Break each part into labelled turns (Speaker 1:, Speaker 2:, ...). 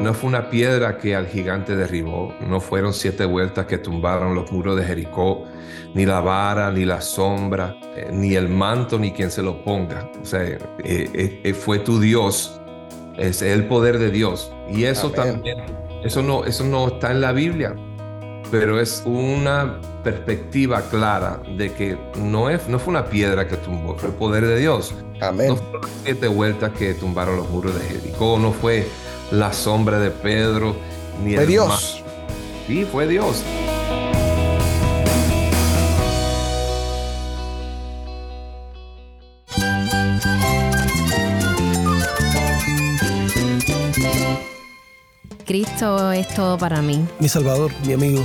Speaker 1: no fue una piedra que al gigante derribó, no fueron siete vueltas que tumbaron los muros de Jericó, ni la vara, ni la sombra, eh, ni el manto, ni quien se lo ponga. O sea, eh, eh, fue tu Dios, es el poder de Dios. Y eso también, eso no, eso no está en la Biblia, pero es una perspectiva clara de que no, es, no fue una piedra que tumbó, fue el poder de Dios.
Speaker 2: Amén.
Speaker 1: No fueron siete vueltas que tumbaron los muros de Jericó, no fue la sombra de Pedro, ni
Speaker 2: fue
Speaker 1: el
Speaker 2: Dios.
Speaker 1: Sí, fue Dios.
Speaker 3: Cristo es todo para mí.
Speaker 4: Mi Salvador, mi amigo,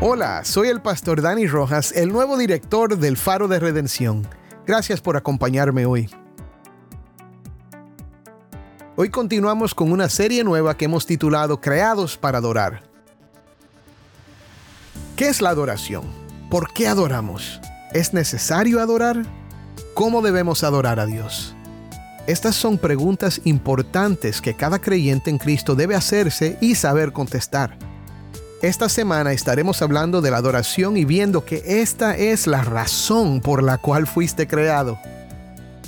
Speaker 2: Hola, soy el pastor Dani Rojas, el nuevo director del Faro de Redención. Gracias por acompañarme hoy. Hoy continuamos con una serie nueva que hemos titulado Creados para Adorar. ¿Qué es la adoración? ¿Por qué adoramos? ¿Es necesario adorar? ¿Cómo debemos adorar a Dios? Estas son preguntas importantes que cada creyente en Cristo debe hacerse y saber contestar. Esta semana estaremos hablando de la adoración y viendo que esta es la razón por la cual fuiste creado.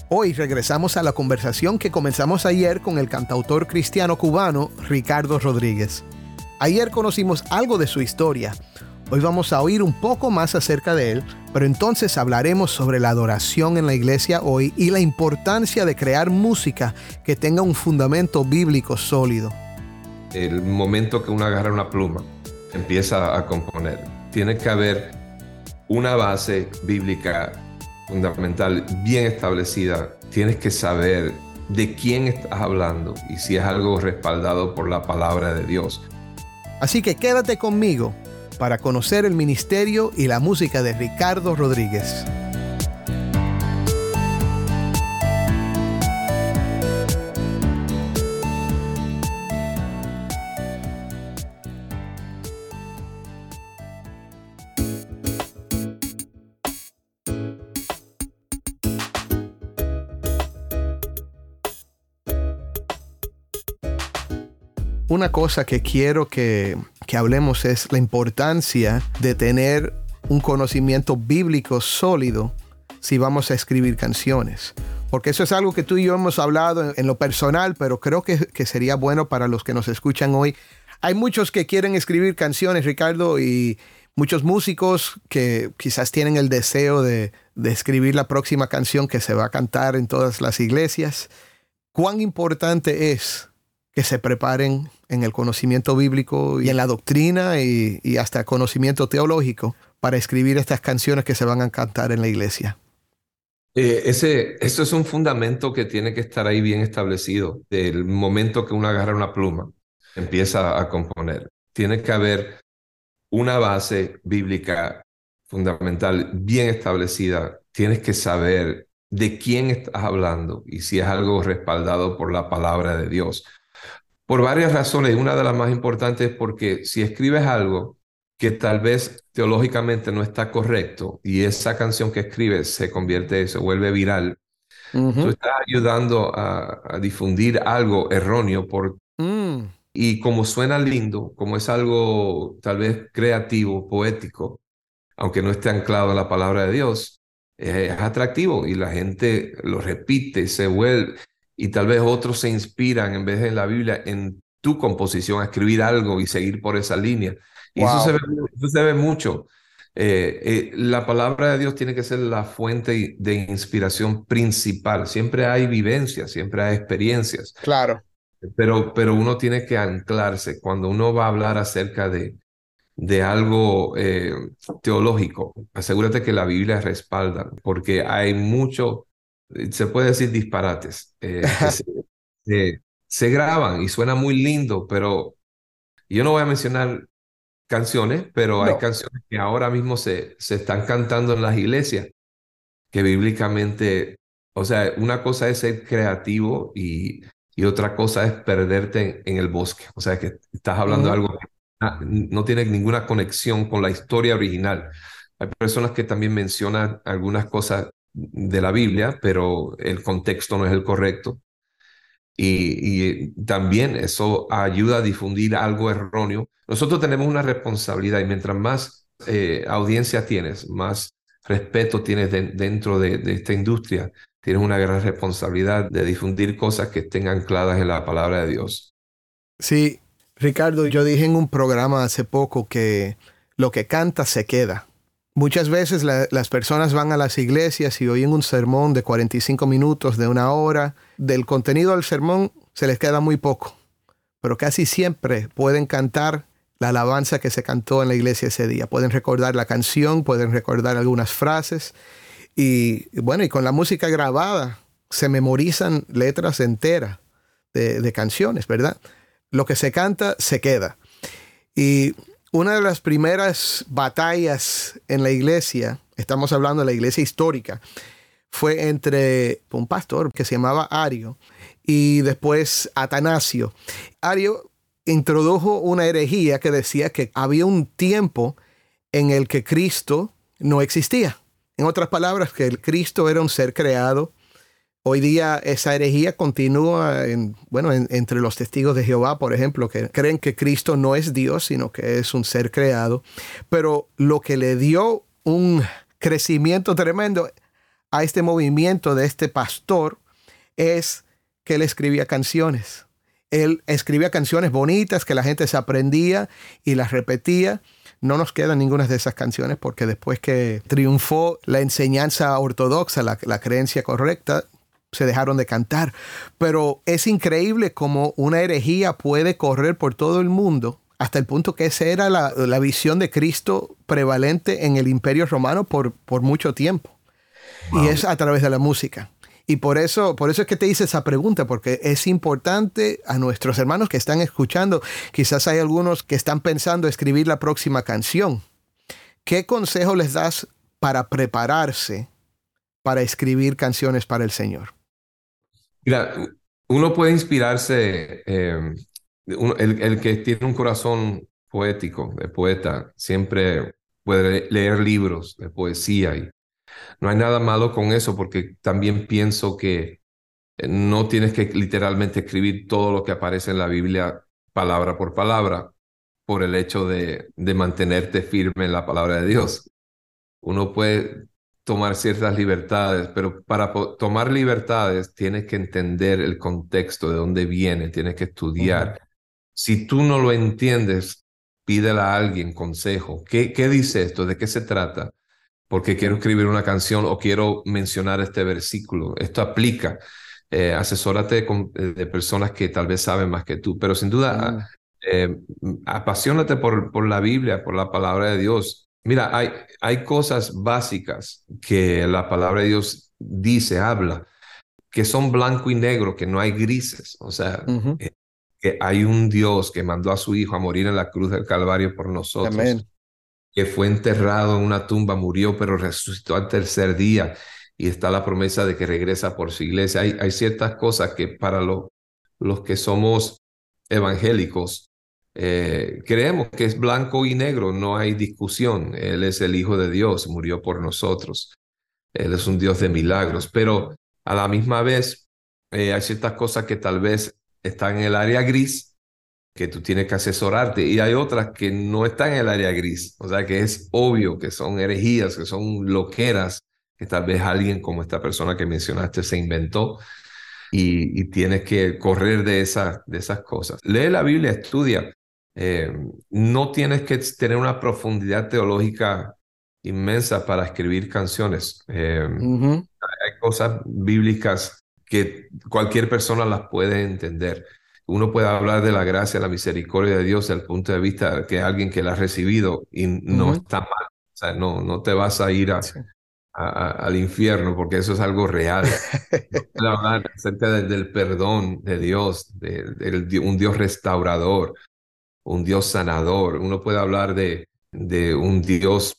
Speaker 2: Hoy regresamos a la conversación que comenzamos ayer con el cantautor cristiano cubano Ricardo Rodríguez. Ayer conocimos algo de su historia. Hoy vamos a oír un poco más acerca de él, pero entonces hablaremos sobre la adoración en la iglesia hoy y la importancia de crear música que tenga un fundamento bíblico sólido.
Speaker 1: El momento que uno agarra una pluma empieza a componer. Tiene que haber una base bíblica fundamental bien establecida. Tienes que saber de quién estás hablando y si es algo respaldado por la palabra de Dios.
Speaker 2: Así que quédate conmigo para conocer el ministerio y la música de Ricardo Rodríguez. Una cosa que quiero que, que, hablemos es la importancia de tener un conocimiento bíblico sólido si vamos a escribir canciones. Porque eso es algo que tú y yo hemos hablado en, lo personal, pero creo que, que, sería bueno para los que nos escuchan hoy. Hay muchos que quieren escribir canciones, Ricardo, y muchos músicos que quizás tienen el deseo de, de escribir la próxima canción que se va a cantar en todas las iglesias. ¿Cuán importante es que se preparen en el conocimiento bíblico y en la doctrina y, y, hasta conocimiento teológico para escribir estas canciones que se van a cantar en la iglesia.
Speaker 1: Eh, ese, eso es un fundamento que tiene que estar ahí bien establecido. Del momento que uno agarra una pluma, empieza a componer. Tiene que haber una base bíblica fundamental bien establecida. Tienes que saber de quién estás hablando y si es algo respaldado por la palabra de Dios. Por varias razones. Una de las más importantes es porque si escribes algo que tal vez teológicamente no está correcto y esa canción que escribes se convierte, se vuelve viral, uh -huh. tú estás ayudando a, a, difundir algo erróneo por... Mm. Y como suena lindo, como es algo tal vez creativo, poético, aunque no esté anclado a la palabra de Dios, es atractivo y la gente lo repite, se vuelve y tal vez otros se inspiran en vez de en la Biblia en tu composición a escribir algo y seguir por esa línea. Y wow. eso, se ve, eso, se ve, mucho. Eh, eh, la palabra de Dios tiene que ser la fuente de inspiración principal. Siempre hay vivencias, siempre hay experiencias.
Speaker 2: Claro.
Speaker 1: Pero, pero uno tiene que anclarse. Cuando uno va a hablar acerca de, de algo eh, teológico, asegúrate que la Biblia respalda, porque hay mucho se puede decir disparates, eh, se graban y suena muy lindo, pero yo no voy a mencionar canciones, pero hay canciones que ahora mismo se, se están cantando en las iglesias, que bíblicamente, o sea, una cosa es ser creativo y, y otra cosa es perderte en, el bosque. O sea, que estás hablando de algo que no tiene ninguna conexión con la historia original. Hay personas que también mencionan algunas cosas de la Biblia, pero el contexto no es el correcto. Y, también eso ayuda a difundir algo erróneo. Nosotros tenemos una responsabilidad y mientras más eh, audiencia tienes, más respeto tienes dentro de, de, esta industria, tienes una gran responsabilidad de difundir cosas que estén ancladas en la palabra de Dios.
Speaker 2: Sí, Ricardo, yo dije en un programa hace poco que lo que canta se queda. Muchas veces las personas van a las iglesias y oyen un sermón de 45 minutos, de una hora. Del contenido del sermón se les queda muy poco, pero casi siempre pueden cantar la alabanza que se cantó en la iglesia ese día. Pueden recordar la canción, pueden recordar algunas frases. Y bueno, y con la música grabada se memorizan letras enteras de, canciones, ¿verdad? Lo que se canta se queda. Y una de las primeras batallas en la iglesia, estamos hablando de la iglesia histórica, fue entre un pastor que se llamaba Ario y después Atanasio. Ario introdujo una herejía que decía que había un tiempo en el que Cristo no existía. En otras palabras, que el Cristo era un ser creado Hoy día esa herejía continúa en, bueno, entre los testigos de Jehová, por ejemplo, que creen que Cristo no es Dios, sino que es un ser creado. Pero lo que le dio un crecimiento tremendo a este movimiento de este pastor es que él escribía canciones. Él escribía canciones bonitas que la gente se aprendía y las repetía. No nos quedan ninguna de esas canciones porque después que triunfó la enseñanza ortodoxa, la, la creencia correcta, se dejaron de cantar. Pero es increíble cómo una herejía puede correr por todo el mundo hasta el punto que esa era la, visión de Cristo prevalente en el imperio romano por, por mucho tiempo. Y es a través de la música. Y por eso, por eso es que te hice esa pregunta, porque es importante a nuestros hermanos que están escuchando, quizás hay algunos que están pensando escribir la próxima canción. ¿Qué consejo les das para prepararse para escribir canciones para el Señor?
Speaker 1: Mira, uno puede inspirarse, em, el, que tiene un corazón poético, de poeta, siempre puede leer libros de poesía y no hay nada malo con eso porque también pienso que eh, no tienes que literalmente escribir todo lo que aparece en la Biblia palabra por palabra por el hecho de mantenerte firme en la palabra de Dios. Uno puede tomar ciertas libertades, pero para tomar libertades tienes que entender el contexto de dónde viene, tienes que estudiar. Si tú no lo entiendes, pídele a alguien consejo. ¿Qué, ¿Qué dice esto? ¿De qué se trata? Porque quiero escribir una canción o quiero mencionar este versículo. Esto aplica. Eh, asesórate eh, de personas que tal vez saben más que tú, pero sin duda, eh, apasionate por, por la Biblia, por la palabra de Dios. Mira, hay, hay cosas básicas que la palabra de Dios dice, habla, que son blanco y negro, que no hay grises. O sea, eh, que hay un Dios que mandó a su Hijo a morir en la cruz del Calvario por nosotros. Que fue enterrado en una tumba, murió, pero resucitó al tercer día. Y está la promesa de que regresa por su iglesia. Hay, hay ciertas cosas que para los que somos evangélicos eh, creemos que es blanco y negro, no hay discusión. Él es el Hijo de Dios, murió por nosotros. Él es un Dios de milagros, pero a la misma vez eh, hay ciertas cosas que tal vez están en el área gris que tú tienes que asesorarte y hay otras que no están en el área gris, o sea que es obvio que son herejías, que son loqueras, que tal vez alguien como esta persona que mencionaste se inventó y, y tienes que correr de, esa, de esas cosas. Lee la Biblia, estudia, eh, no tienes que tener una profundidad teológica inmensa para escribir canciones. Eh, hay cosas bíblicas que cualquier persona las puede entender. Uno puede hablar de la gracia, la misericordia de Dios desde el punto de vista que alguien que la ha recibido y no está mal. O sea, no, no te vas a ir a, al infierno, porque eso es algo real. hablar acerca del perdón de Dios, de, un Dios restaurador, un Dios sanador. Uno puede hablar de, de un Dios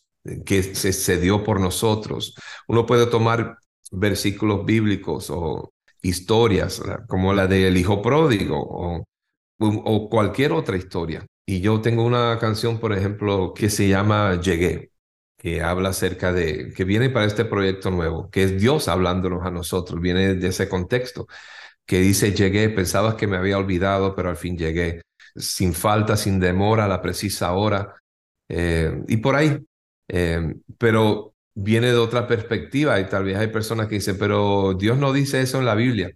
Speaker 1: que se, se dio por nosotros. Uno puede tomar versículos bíblicos o historias como la del hijo pródigo o, o cualquier otra historia. Y yo tengo una canción, por ejemplo, que se llama Llegué, que habla acerca de, que viene para este proyecto nuevo, que es Dios hablándonos a nosotros, viene de ese contexto, que dice, llegué, pensabas que me había olvidado, pero al fin llegué, sin falta, sin demora, a la precisa hora, eh, y por ahí. Eh, pero viene de otra perspectiva y tal vez hay personas que dicen, pero Dios no dice eso en la Biblia.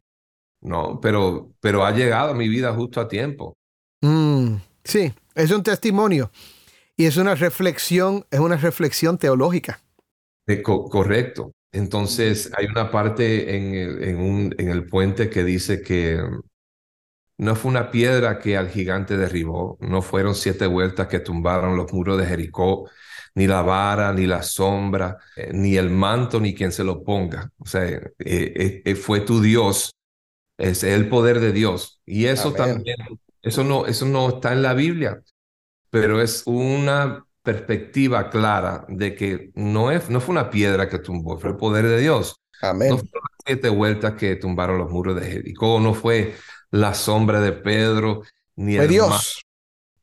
Speaker 1: No, pero, pero ha llegado a mi vida justo a tiempo.
Speaker 2: Mm, sí, es un testimonio y es una reflexión, es una reflexión teológica.
Speaker 1: correcto. Entonces hay una parte en el, en, un, en el puente que dice que no fue una piedra que al gigante derribó, no fueron siete vueltas que tumbaron los muros de Jericó, ni la vara, ni la sombra, eh, ni el manto, ni quien se lo ponga. O sea, eh, eh, fue tu Dios, es el poder de Dios. Y eso también, eso no, eso no está en la Biblia, pero es una perspectiva clara de que no, es, no fue una piedra que tumbó, fue el poder de Dios.
Speaker 2: Amén.
Speaker 1: No fueron siete vueltas que tumbaron los muros de Jericó, no fue la sombra de Pedro, ni
Speaker 2: fue Dios.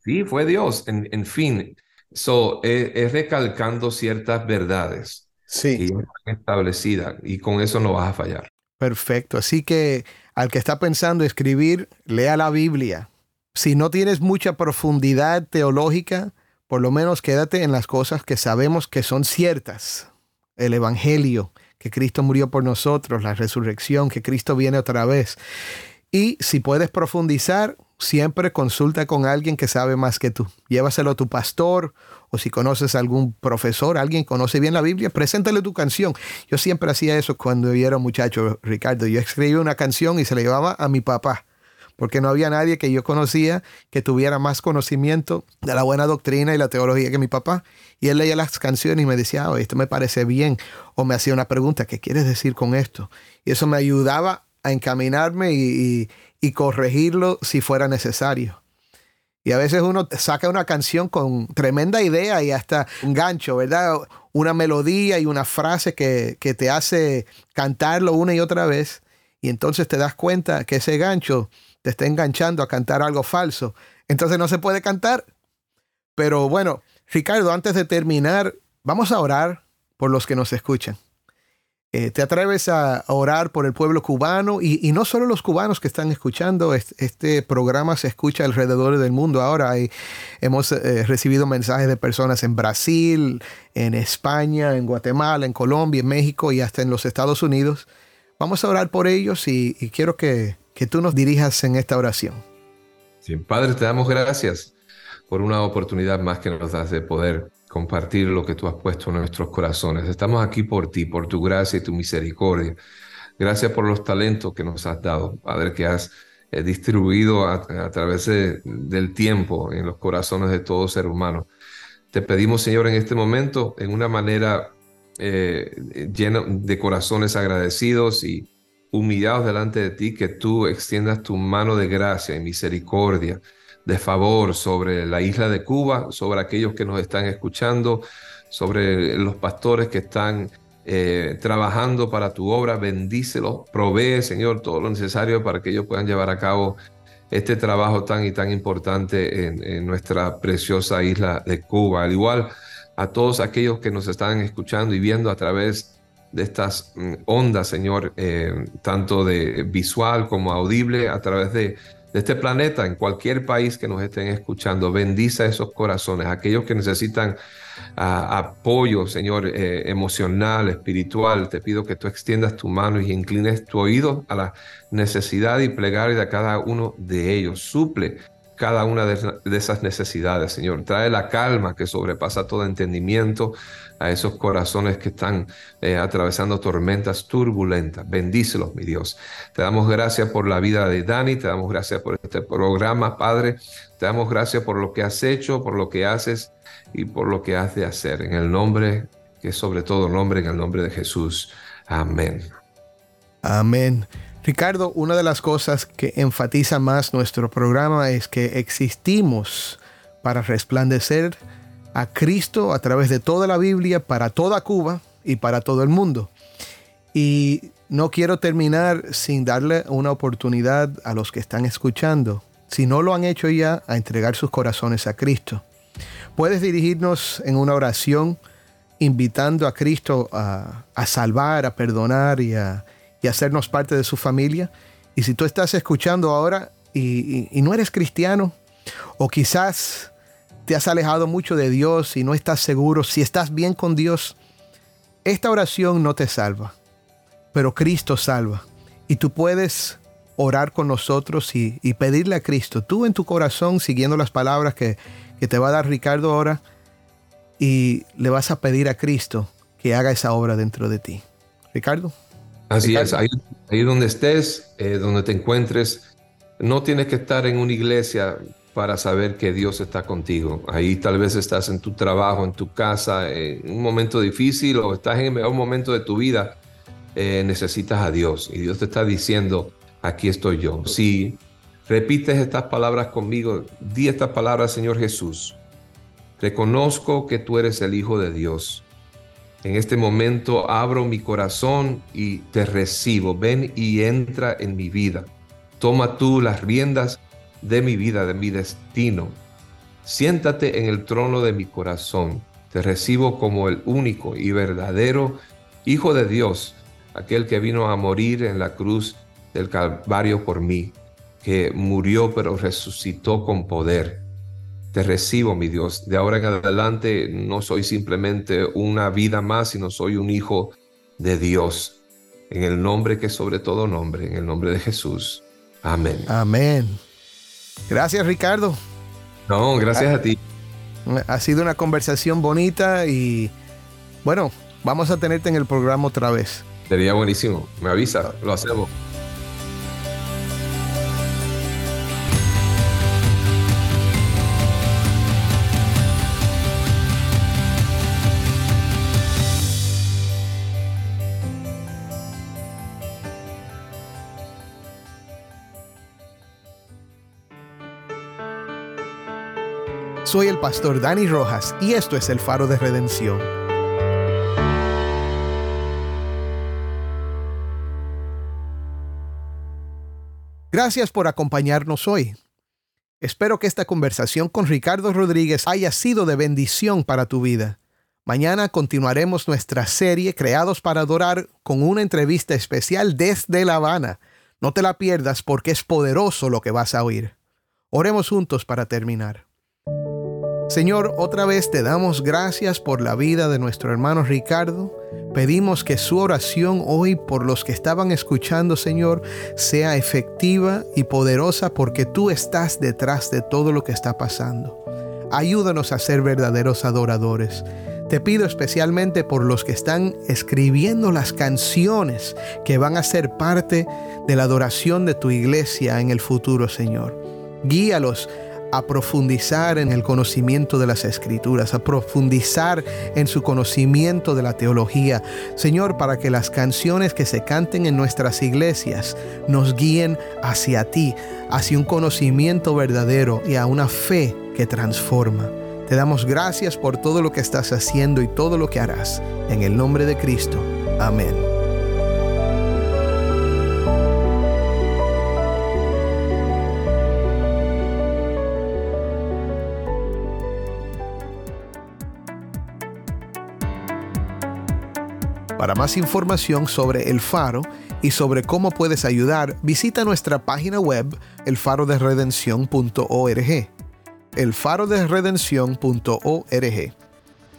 Speaker 1: Sí, fue Dios. En, en fin, So, es, recalcando ciertas verdades
Speaker 2: sí.
Speaker 1: que ya están establecidas y con eso no vas a fallar.
Speaker 2: Perfecto. Así que al que está pensando escribir, lea la Biblia. Si no tienes mucha profundidad teológica, por lo menos quédate en las cosas que sabemos que son ciertas. El Evangelio, que Cristo murió por nosotros, la resurrección, que Cristo viene otra vez. Y si puedes profundizar, siempre consulta con alguien que sabe más que tú. Llévaselo a tu pastor o si conoces a algún profesor, alguien conoce bien la Biblia, preséntale tu canción. Yo siempre hacía eso cuando yo era muchacho, Ricardo. Yo escribía una canción y se la llevaba a mi papá, porque no había nadie que yo conocía que tuviera más conocimiento de la buena doctrina y la teología que mi papá. Y él leía las canciones y me decía, oh, esto me parece bien. O me hacía una pregunta, ¿qué quieres decir con esto? Y eso me ayudaba a encaminarme y, corregirlo si fuera necesario. Y a veces uno saca una canción con tremenda idea y hasta un gancho, ¿verdad? Una melodía y una frase que, que, te hace cantarlo una y otra vez. Y entonces te das cuenta que ese gancho te está enganchando a cantar algo falso. Entonces no se puede cantar. Pero bueno, Ricardo, antes de terminar, vamos a orar por los que nos escuchan. Eh, te atreves a orar por el pueblo cubano y, no solo los cubanos que están escuchando, este, programa se escucha alrededor del mundo. Ahora hemos eh, recibido mensajes de personas en Brasil, en España, en Guatemala, en Colombia, en México y hasta en los Estados Unidos. Vamos a orar por ellos y, quiero que, que tú nos dirijas en esta oración.
Speaker 1: Sí, Padre, te damos gracias por una oportunidad más que nos das de poder compartir lo que tú has puesto en nuestros corazones. Estamos aquí por ti, por tu gracia y tu misericordia. Gracias por los talentos que nos has dado, Padre, que has eh, distribuido a, través del tiempo en los corazones de todo ser humano. Te pedimos, Señor, en este momento, en una manera eh, llena de corazones agradecidos y humillados delante de ti, que tú extiendas tu mano de gracia y misericordia de favor sobre la isla de Cuba, sobre aquellos que nos están escuchando, sobre los pastores que están eh, trabajando para tu obra. Bendícelos, provee, Señor, todo lo necesario para que ellos puedan llevar a cabo este trabajo tan y tan importante en, nuestra preciosa isla de Cuba. Al igual a todos aquellos que nos están escuchando y viendo a través de estas mm, ondas, Señor, eh, tanto de visual como audible, a través de de este planeta, en cualquier país que nos estén escuchando. Bendice esos corazones, aquellos que necesitan ah, apoyo, Señor, eh, emocional, espiritual. Te pido que tú extiendas tu mano y inclines tu oído a la necesidad y plegaria de cada uno de ellos. Suple cada una de esas necesidades, Señor. Trae la calma que sobrepasa todo entendimiento a esos corazones que están eh, atravesando tormentas turbulentas. Bendícelos, mi Dios. Te damos gracias por la vida de Dani, te damos gracias por este programa, Padre. Te damos gracias por lo que has hecho, por lo que haces y por lo que has de hacer. En el nombre que es sobre todo nombre, en el nombre de Jesús. Amén.
Speaker 2: Amén. Ricardo, una de las cosas que enfatiza más nuestro programa es que existimos para resplandecer a Cristo a través de toda la Biblia, para toda Cuba y para todo el mundo. Y no quiero terminar sin darle una oportunidad a los que están escuchando, si no lo han hecho ya, a entregar sus corazones a Cristo. Puedes dirigirnos en una oración invitando a Cristo a, salvar, a perdonar y a, hacernos parte de su familia. Y si tú estás escuchando ahora y, y no eres cristiano, o quizás te has alejado mucho de Dios y no estás seguro si estás bien con Dios, esta oración no te salva, pero Cristo salva. Y tú puedes orar con nosotros y, pedirle a Cristo, tú en tu corazón, siguiendo las palabras que, te va a dar Ricardo ahora, y le vas a pedir a Cristo que haga esa obra dentro de ti. Ricardo.
Speaker 1: Así es, ahí, donde estés, eh, donde te encuentres, no tienes que estar en una iglesia para saber que Dios está contigo. Ahí tal vez estás en tu trabajo, en tu casa, en un momento difícil o estás en el mejor momento de tu vida. Eh, necesitas a Dios y Dios te está diciendo, aquí estoy yo. Si repites estas palabras conmigo, di estas palabras, Señor Jesús. Reconozco que tú eres el Hijo de Dios. En este momento abro mi corazón y te recibo. Ven y entra en mi vida. Toma tú las riendas de mi vida, de mi destino. Siéntate en el trono de mi corazón. Te recibo como el único y verdadero Hijo de Dios, aquel que vino a morir en la cruz del Calvario por mí, que murió pero resucitó con poder. Te recibo, mi Dios. De ahora en adelante no soy simplemente una vida más, sino soy un hijo de Dios. En el nombre que sobre todo nombre, en el nombre de Jesús. Amén.
Speaker 2: Amén. Gracias, Ricardo.
Speaker 1: No, gracias a ti.
Speaker 2: Ha sido una conversación bonita y bueno, vamos a tenerte en el programa otra vez.
Speaker 1: Sería buenísimo. Me avisa, lo hacemos.
Speaker 2: Soy el pastor Dani Rojas y esto es el faro de redención. Gracias por acompañarnos hoy. Espero que esta conversación con Ricardo Rodríguez haya sido de bendición para tu vida. Mañana continuaremos nuestra serie Creados para Adorar con una entrevista especial desde La Habana. No te la pierdas porque es poderoso lo que vas a oír. Oremos juntos para terminar. Señor, otra vez te damos gracias por la vida de nuestro hermano Ricardo. Pedimos que su oración hoy por los que estaban escuchando, Señor, sea efectiva y poderosa porque tú estás detrás de todo lo que está pasando. Ayúdanos a ser verdaderos adoradores. Te pido especialmente por los que están escribiendo las canciones que van a ser parte de la adoración de tu iglesia en el futuro, Señor. Guíalos a profundizar en el conocimiento de las escrituras, a profundizar en su conocimiento de la teología. Señor, para que las canciones que se canten en nuestras iglesias nos guíen hacia ti, hacia un conocimiento verdadero y a una fe que transforma. Te damos gracias por todo lo que estás haciendo y todo lo que harás. En el nombre de Cristo. Amén. Para más información sobre El Faro y sobre cómo puedes ayudar, visita nuestra página web elfaroderedención.org. elfaroderedención.org.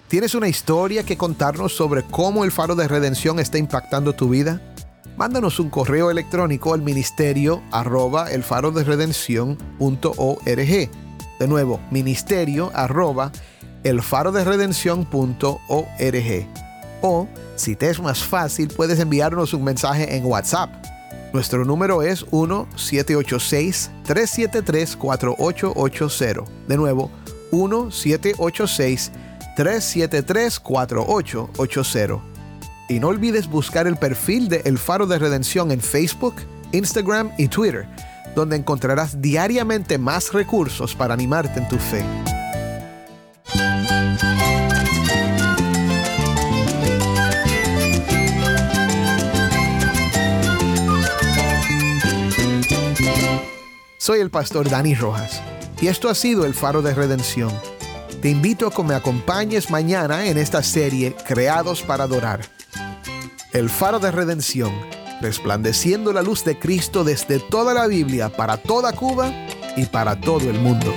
Speaker 2: ¿Tienes una historia que contarnos sobre cómo el Faro de Redención está impactando tu vida? Mándanos un correo electrónico al ministerio arroba elfaroderedención.org. De nuevo, ministerio arroba elfaroderedención.org. O si te es más fácil, puedes enviarnos un mensaje en WhatsApp. Nuestro número es 1-786-373-4880. De nuevo, 1-786 373-4880. Y no olvides buscar el perfil de El Faro de Redención en Facebook, Instagram y Twitter, donde encontrarás diariamente más recursos para animarte en tu fe. Soy el pastor Dani Rojas y esto ha sido el Faro de Redención. Te invito a que me acompañes mañana en esta serie Creados para Adorar. El Faro de Redención, resplandeciendo la luz de Cristo desde toda la Biblia para toda Cuba y para todo el mundo.